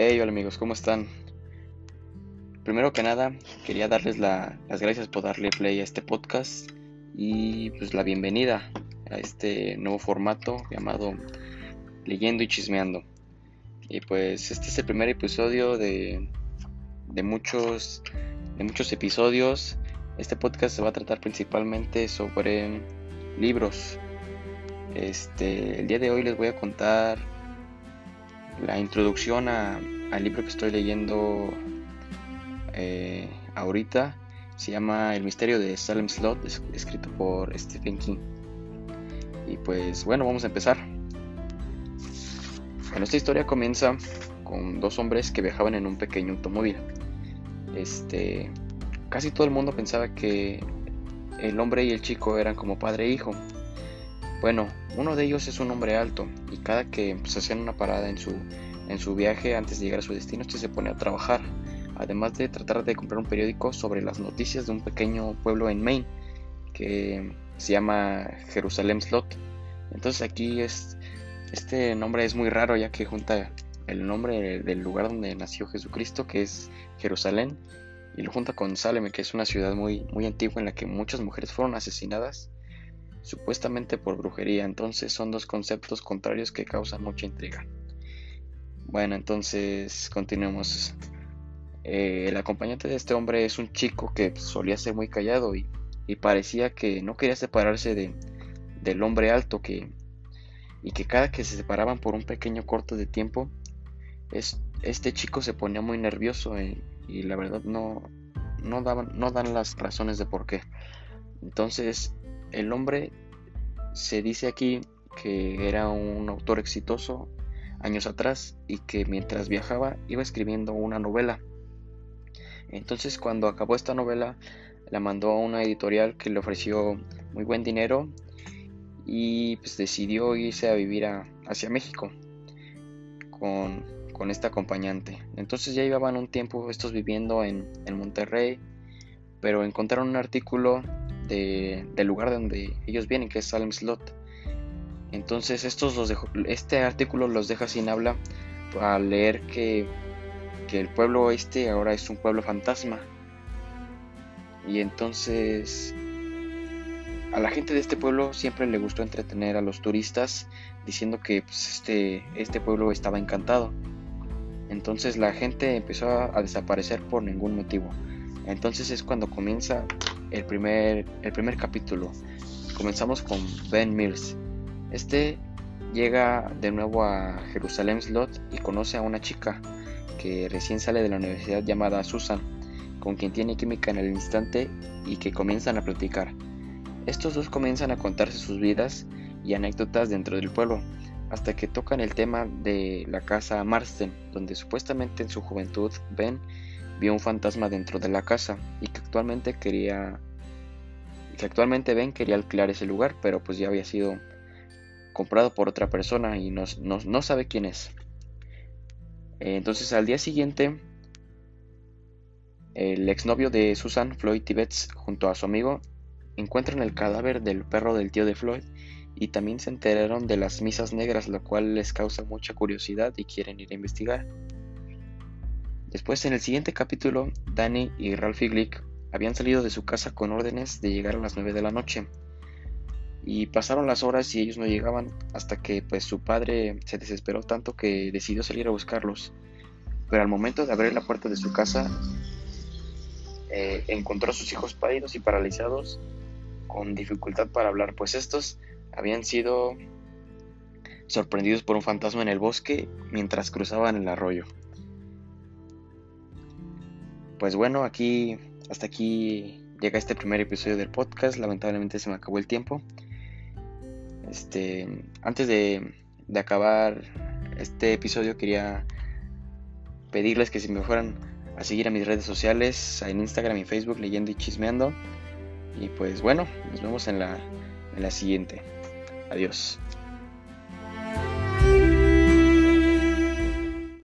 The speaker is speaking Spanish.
Hey, hola amigos, ¿cómo están? Primero que nada, quería darles las gracias por darle play a este podcast y pues la bienvenida a este nuevo formato llamado Leyendo y Chismeando. Y pues este es el primer episodio de, de, muchos, de muchos episodios. Este podcast se va a tratar principalmente sobre libros. Este, el día de hoy les voy a contar la introducción al libro que estoy leyendo eh, ahorita. Se llama El misterio de Salem Slot, escrito por Stephen King. Y pues bueno, vamos a empezar. En esta historia comienza con dos hombres que viajaban en un pequeño automóvil. Este, casi todo el mundo pensaba que el hombre y el chico eran como padre e hijo. Bueno, uno de ellos es un hombre alto y cada que se pues, hacían una parada en su, en su viaje antes de llegar a su destino, este se pone a trabajar, además de tratar de comprar un periódico sobre las noticias de un pequeño pueblo en Maine que se llama Jerusalem Slot. Entonces aquí es, este nombre es muy raro ya que junta el nombre del lugar donde nació Jesucristo, que es Jerusalén, y lo junta con Salem, que es una ciudad muy, muy antigua en la que muchas mujeres fueron asesinadas, supuestamente por brujería. Entonces son dos conceptos contrarios que causan mucha intriga. Bueno, entonces continuemos. Eh, el acompañante de este hombre es un chico que solía ser muy callado y, parecía que no quería separarse de, del hombre alto que, y que cada que se separaban por un pequeño corto de tiempo, es, este chico se ponía muy nervioso y la verdad no, no, daban, no dan las razones de por qué. Entonces, el hombre se dice aquí que era un autor exitoso años atrás y que mientras viajaba iba escribiendo una novela. Entonces, cuando acabó esta novela, la mandó a una editorial que le ofreció muy buen dinero y pues decidió irse a vivir hacia México con con este acompañante. Entonces ya llevaban un tiempo estos viviendo en, Monterrey, pero encontraron un artículo de, del lugar donde ellos vienen, que es Salem Slot. Entonces estos los este artículo los deja sin habla al leer que, que el pueblo este ahora es un pueblo fantasma. Y entonces a la gente de este pueblo siempre le gustó entretener a los turistas diciendo que pues, este, este pueblo estaba encantado. Entonces la gente empezó a, desaparecer por ningún motivo. Entonces es cuando comienza el primer, el primer capítulo. Comenzamos con Ben Mills. Este llega de nuevo a Jerusalén Slot y conoce a una chica que recién sale de la universidad llamada Susan, con quien tiene química en el instante y que comienzan a platicar. Estos dos comienzan a contarse sus vidas y anécdotas dentro del pueblo, hasta que tocan el tema de la casa Marsden, donde supuestamente en su juventud Ben vio un fantasma dentro de la casa y que actualmente quería que actualmente Ben quería alquilar ese lugar, pero pues ya había sido comprado por otra persona y no, no, sabe quién es. Entonces al día siguiente, el exnovio de Susan, Floyd Tibbets, junto a su amigo, encuentran el cadáver del perro del tío de Floyd y también se enteraron de las misas negras, lo cual les causa mucha curiosidad y quieren ir a investigar. Después, en el siguiente capítulo, Danny y Ralphie Glick habían salido de su casa con órdenes de llegar a las 9 de la noche. Y pasaron las horas y ellos no llegaban hasta que pues su padre se desesperó tanto que decidió salir a buscarlos. Pero al momento de abrir la puerta de su casa, eh, encontró a sus hijos pálidos y paralizados con dificultad para hablar, pues estos habían sido sorprendidos por un fantasma en el bosque mientras cruzaban el arroyo. Pues bueno, aquí hasta aquí llega este primer episodio del podcast. Lamentablemente se me acabó el tiempo. Este, antes de, de acabar este episodio quería pedirles que si me fueran a seguir a mis redes sociales, en Instagram y Facebook leyendo y chismeando. Y pues bueno, nos vemos en la, en la siguiente. Adiós.